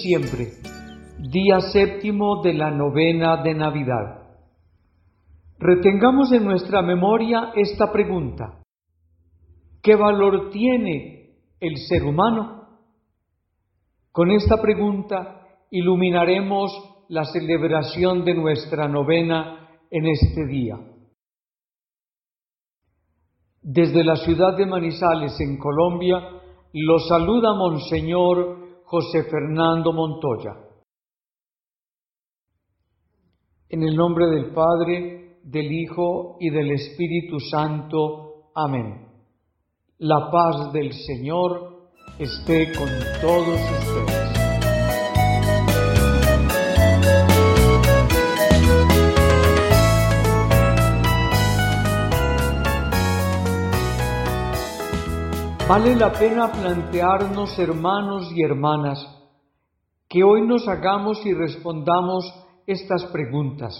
22 de diciembre, día séptimo de la novena de Navidad. Retengamos en nuestra memoria esta pregunta. ¿Qué valor tiene el ser humano? Con esta pregunta iluminaremos la celebración de nuestra novena en este día. Desde la ciudad de Manizales, en Colombia, lo saluda Monseñor José Fernando Montoya. En el nombre del Padre, del Hijo y del Espíritu Santo. Amén. La paz del Señor esté con todos ustedes. Vale la pena plantearnos, hermanos y hermanas, que hoy nos hagamos y respondamos estas preguntas.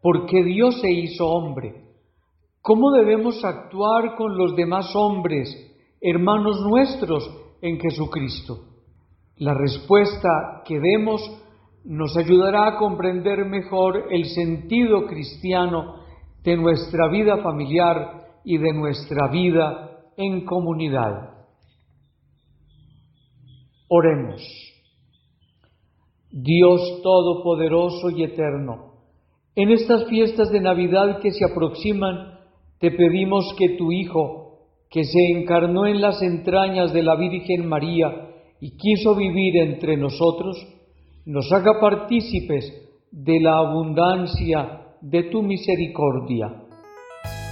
¿Por qué Dios se hizo hombre? ¿Cómo debemos actuar con los demás hombres, hermanos nuestros en Jesucristo? La respuesta que demos nos ayudará a comprender mejor el sentido cristiano de nuestra vida familiar y de nuestra vida en comunidad. Oremos. Dios Todopoderoso y Eterno, en estas fiestas de Navidad que se aproximan, te pedimos que tu Hijo, que se encarnó en las entrañas de la Virgen María y quiso vivir entre nosotros, nos haga partícipes de la abundancia de tu misericordia.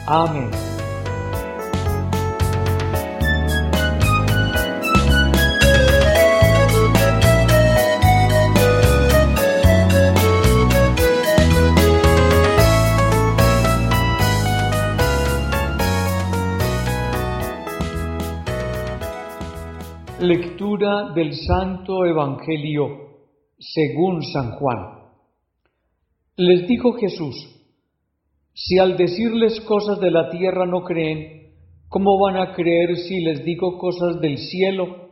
Amén. Lectura del Santo Evangelio según San Juan. Les dijo Jesús, si al decirles cosas de la tierra no creen, ¿cómo van a creer si les digo cosas del cielo?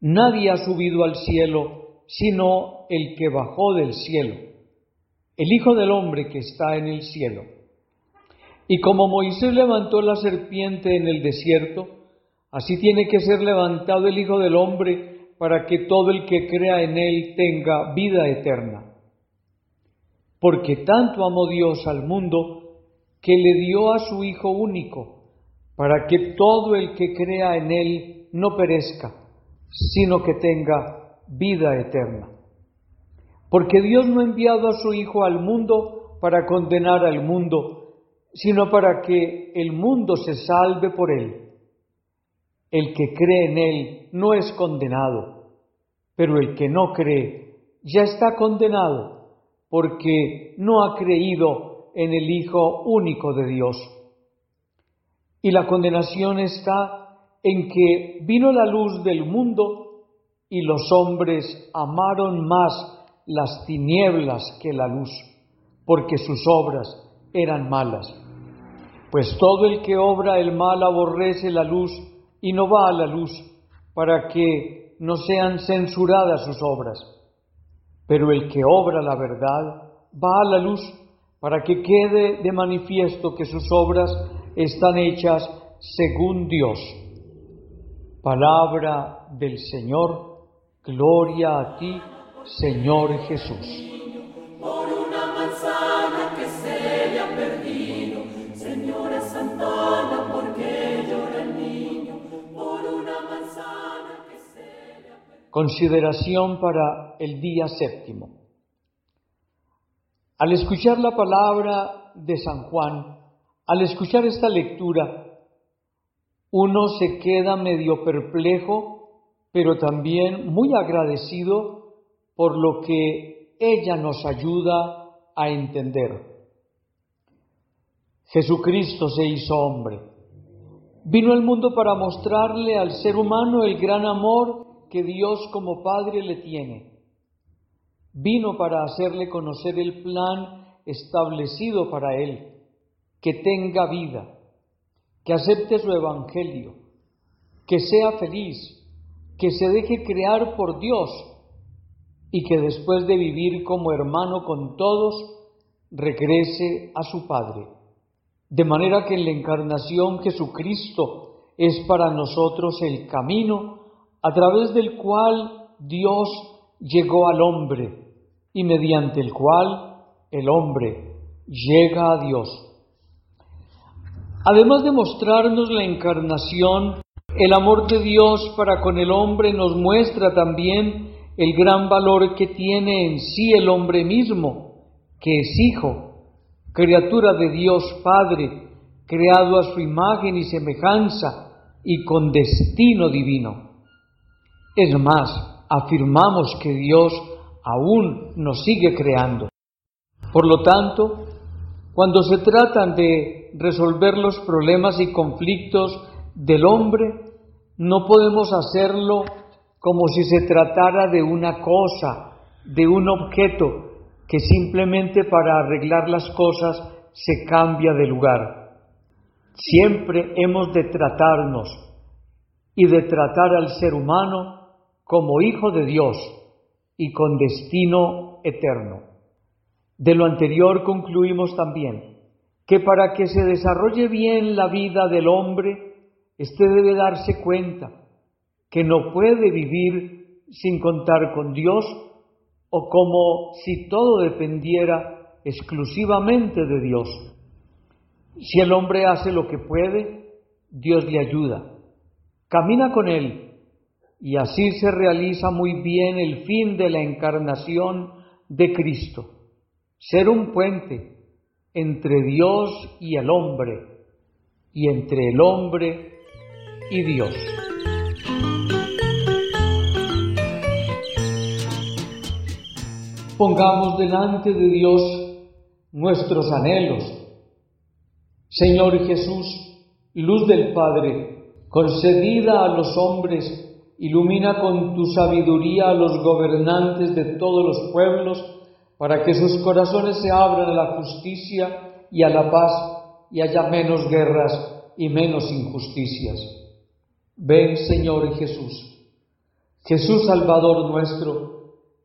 Nadie ha subido al cielo sino el que bajó del cielo, el Hijo del Hombre que está en el cielo. Y como Moisés levantó la serpiente en el desierto, Así tiene que ser levantado el Hijo del Hombre para que todo el que crea en Él tenga vida eterna. Porque tanto amó Dios al mundo que le dio a su Hijo único, para que todo el que crea en Él no perezca, sino que tenga vida eterna. Porque Dios no ha enviado a su Hijo al mundo para condenar al mundo, sino para que el mundo se salve por Él. El que cree en Él no es condenado, pero el que no cree ya está condenado porque no ha creído en el Hijo único de Dios. Y la condenación está en que vino la luz del mundo y los hombres amaron más las tinieblas que la luz, porque sus obras eran malas. Pues todo el que obra el mal aborrece la luz y no va a la luz para que no sean censuradas sus obras. Pero el que obra la verdad va a la luz para que quede de manifiesto que sus obras están hechas según Dios. Palabra del Señor, gloria a ti, Señor Jesús. Consideración para el día séptimo. Al escuchar la palabra de San Juan, al escuchar esta lectura, uno se queda medio perplejo, pero también muy agradecido por lo que ella nos ayuda a entender. Jesucristo se hizo hombre. Vino al mundo para mostrarle al ser humano el gran amor que Dios como Padre le tiene. Vino para hacerle conocer el plan establecido para él, que tenga vida, que acepte su evangelio, que sea feliz, que se deje crear por Dios y que después de vivir como hermano con todos, regrese a su Padre. De manera que en la encarnación Jesucristo es para nosotros el camino a través del cual Dios llegó al hombre y mediante el cual el hombre llega a Dios. Además de mostrarnos la encarnación, el amor de Dios para con el hombre nos muestra también el gran valor que tiene en sí el hombre mismo, que es hijo, criatura de Dios Padre, creado a su imagen y semejanza y con destino divino. Es más, afirmamos que Dios aún nos sigue creando. Por lo tanto, cuando se tratan de resolver los problemas y conflictos del hombre, no podemos hacerlo como si se tratara de una cosa, de un objeto que simplemente para arreglar las cosas se cambia de lugar. Siempre hemos de tratarnos y de tratar al ser humano como hijo de Dios y con destino eterno. De lo anterior concluimos también que para que se desarrolle bien la vida del hombre, éste debe darse cuenta que no puede vivir sin contar con Dios o como si todo dependiera exclusivamente de Dios. Si el hombre hace lo que puede, Dios le ayuda. Camina con él y así se realiza muy bien el fin de la encarnación de Cristo, ser un puente entre Dios y el hombre y entre el hombre y Dios. Pongamos delante de Dios nuestros anhelos. Señor Jesús, luz del Padre, concedida a los hombres, ilumina con tu sabiduría a los gobernantes de todos los pueblos, para que sus corazones se abran a la justicia y a la paz, y haya menos guerras y menos injusticias. Ven, Señor Jesús. Jesús Salvador nuestro,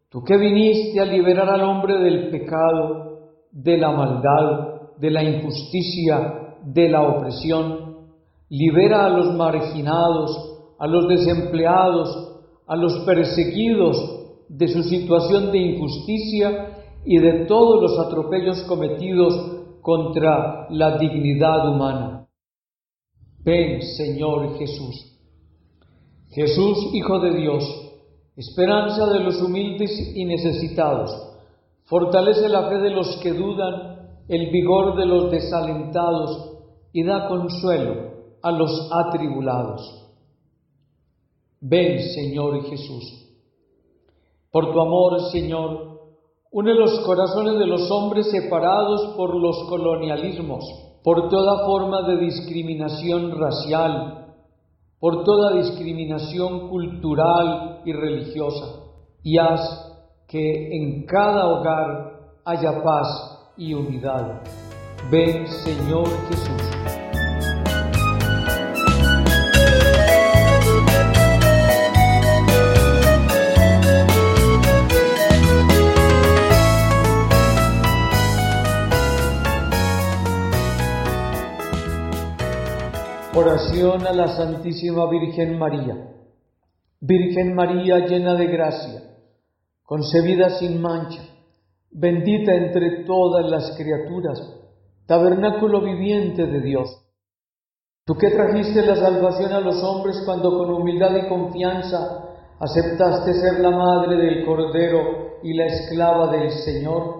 Tú que viniste a liberar al hombre del pecado, de la maldad, de la injusticia, de la opresión, libera a los marginados, a los desempleados, a los perseguidos de su situación de injusticia y de todos los atropellos cometidos contra la dignidad humana. Ven, Señor Jesús. Jesús, Hijo de Dios, esperanza de los humildes y necesitados, fortalece la fe de los que dudan, el vigor de los desalentados y da consuelo a los atribulados. Ven, Señor Jesús. Por tu amor, Señor, une los corazones de los hombres separados por los colonialismos, por toda forma de discriminación racial, por toda discriminación cultural y religiosa, y haz que en cada hogar haya paz y unidad. Ven, Señor Jesús. Oración a la Santísima Virgen María. Virgen María llena de gracia, concebida sin mancha, bendita entre todas las criaturas, tabernáculo viviente de Dios. Tú que trajiste la salvación a los hombres cuando con humildad y confianza aceptaste ser la madre del Cordero y la esclava del Señor,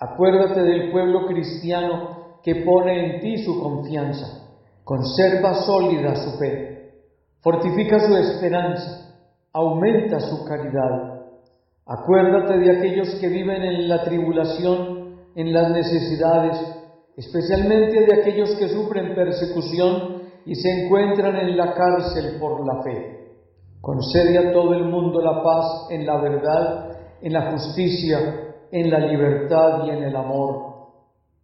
acuérdate del pueblo cristiano que pone en ti su confianza Conserva sólida su fe, fortifica su esperanza, aumenta su caridad. Acuérdate de aquellos que viven en la tribulación, en las necesidades, especialmente de aquellos que sufren persecución y se encuentran en la cárcel por la fe. Concede a todo el mundo la paz en la verdad, en la justicia, en la libertad y en el amor.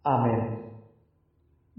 Amén.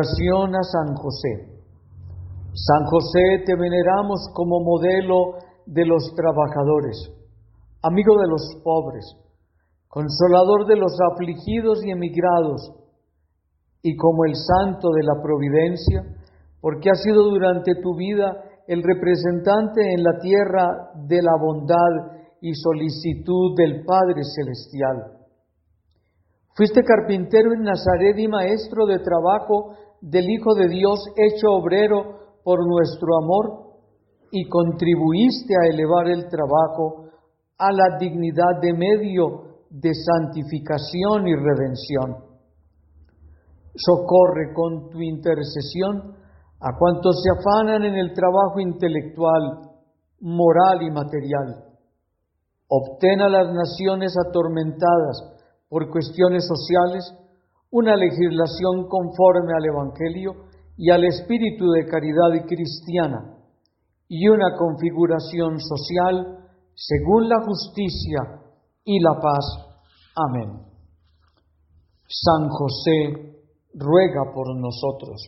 A San José. San José, te veneramos como modelo de los trabajadores, amigo de los pobres, consolador de los afligidos y emigrados, y como el santo de la providencia, porque has sido durante tu vida el representante en la tierra de la bondad y solicitud del Padre Celestial. Fuiste carpintero en Nazaret y maestro de trabajo del Hijo de Dios hecho obrero por nuestro amor y contribuiste a elevar el trabajo a la dignidad de medio de santificación y redención. Socorre con tu intercesión a cuantos se afanan en el trabajo intelectual, moral y material. Obtén a las naciones atormentadas por cuestiones sociales una legislación conforme al Evangelio y al espíritu de caridad cristiana y una configuración social según la justicia y la paz. Amén. San José ruega por nosotros.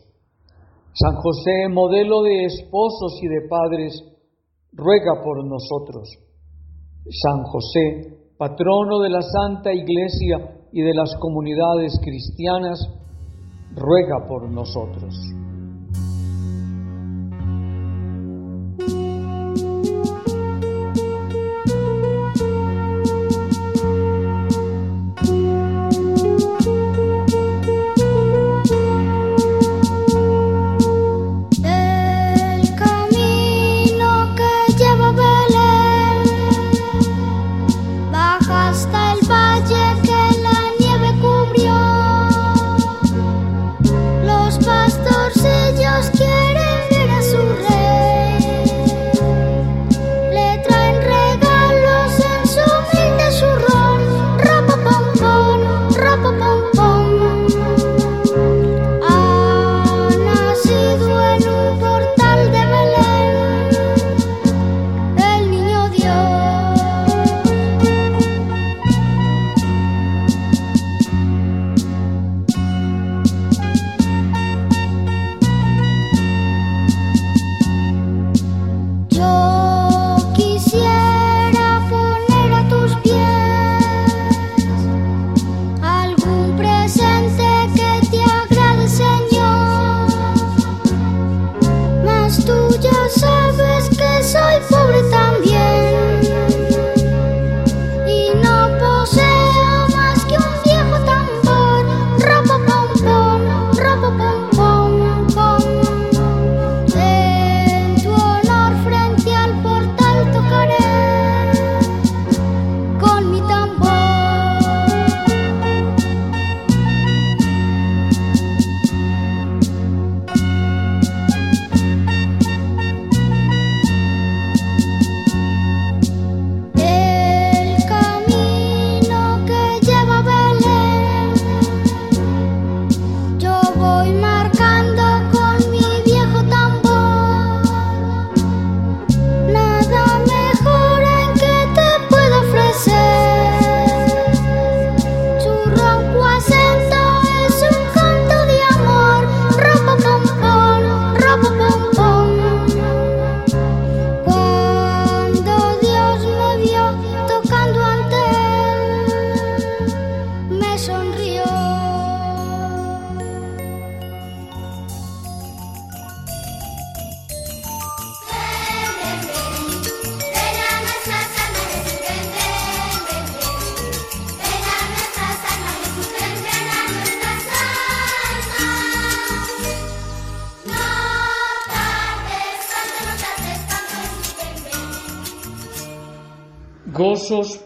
San José, modelo de esposos y de padres, ruega por nosotros. San José, patrono de la Santa Iglesia y de las comunidades cristianas, ruega por nosotros.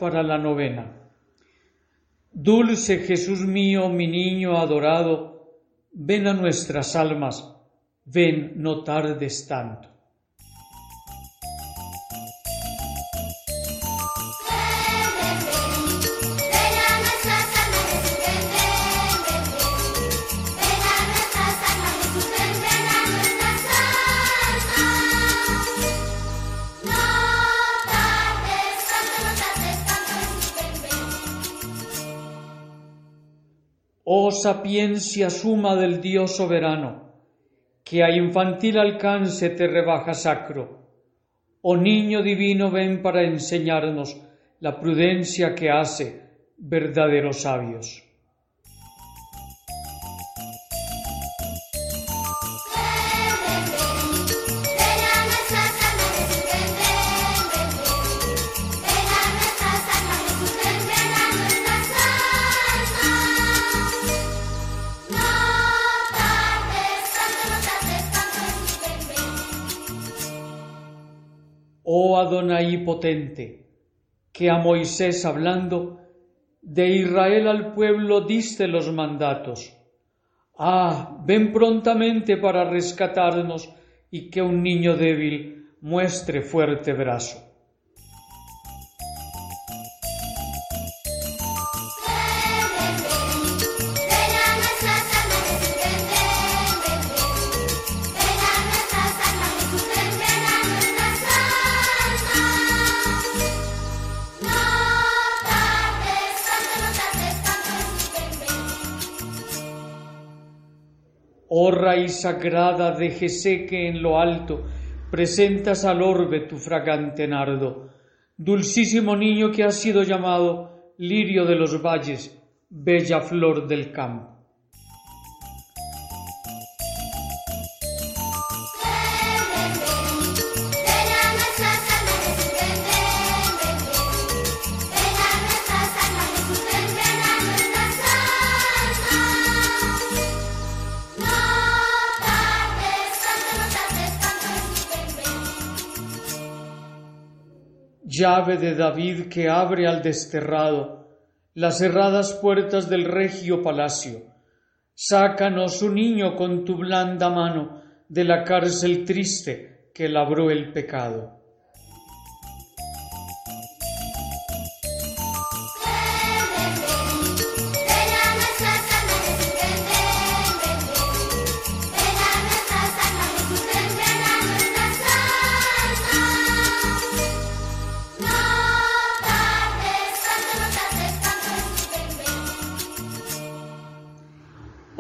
Para la novena. Dulce Jesús mío, mi niño adorado, ven a nuestras almas, ven, no tardes tanto. Sapiencia suma del Dios soberano, que a infantil alcance te rebaja sacro. Oh niño divino, ven para enseñarnos la prudencia que hace verdaderos sabios. Adonai potente, que a Moisés hablando, de Israel al pueblo diste los mandatos. Ah, ven prontamente para rescatarnos y que un niño débil muestre fuerte brazo. Oh raíz sagrada de que en lo alto, presentas al orbe tu fragante nardo, dulcísimo niño que has sido llamado lirio de los valles, bella flor del campo. Llave de David que abre al desterrado las cerradas puertas del regio palacio. Sácanos un niño con tu blanda mano de la cárcel triste que labró el pecado.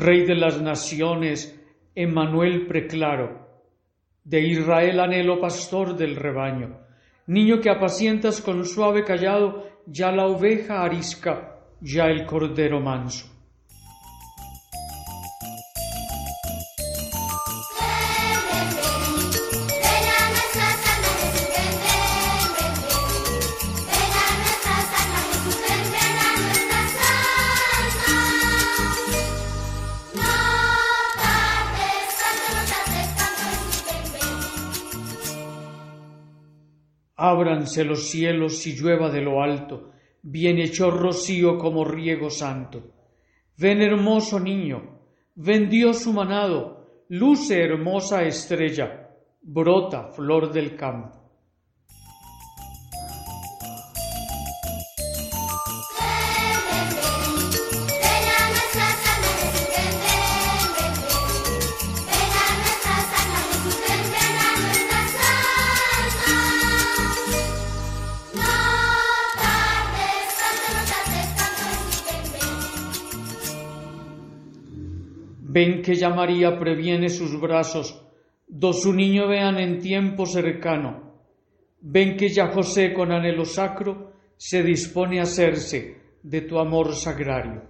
Rey de las naciones, Emmanuel preclaro, de Israel anhelo pastor del rebaño, niño que apacientas con suave callado, ya la oveja arisca, ya el cordero manso. Ábranse los cielos y llueva de lo alto, bien hecho rocío como riego santo. Ven hermoso niño, ven Dios humanado, luce hermosa estrella, brota flor del campo. Ven que ya María previene sus brazos, do su niño vean en tiempo cercano. Ven que ya José con anhelo sacro se dispone a hacerse de tu amor sagrario.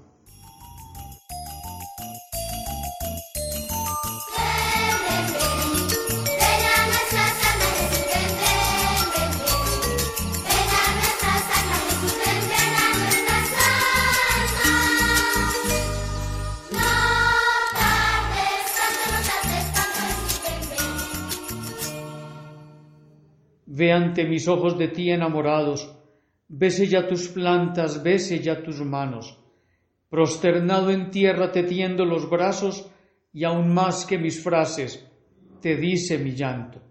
Ve ante mis ojos de ti enamorados, bese ya tus plantas, bese ya tus manos. Prosternado en tierra te tiendo los brazos y aún más que mis frases, te dice mi llanto.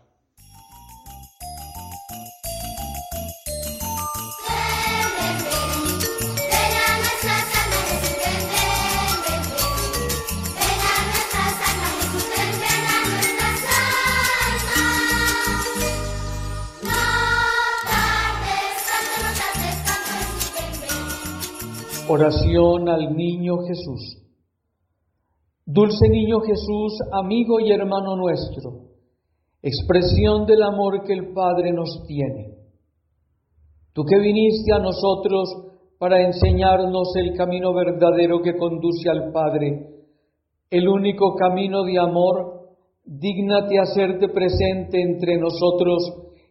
Oración al Niño Jesús. Dulce Niño Jesús, amigo y hermano nuestro, expresión del amor que el Padre nos tiene. Tú que viniste a nosotros para enseñarnos el camino verdadero que conduce al Padre, el único camino de amor, dígnate hacerte presente entre nosotros,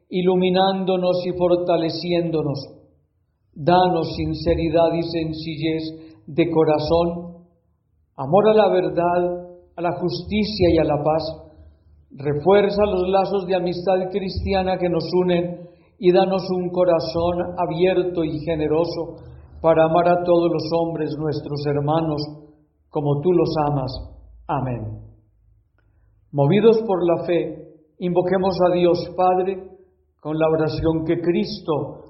iluminándonos y fortaleciéndonos Danos sinceridad y sencillez de corazón, amor a la verdad, a la justicia y a la paz. Refuerza los lazos de amistad cristiana que nos unen y danos un corazón abierto y generoso para amar a todos los hombres, nuestros hermanos, como tú los amas. Amén. Movidos por la fe, invoquemos a Dios Padre con la oración que Cristo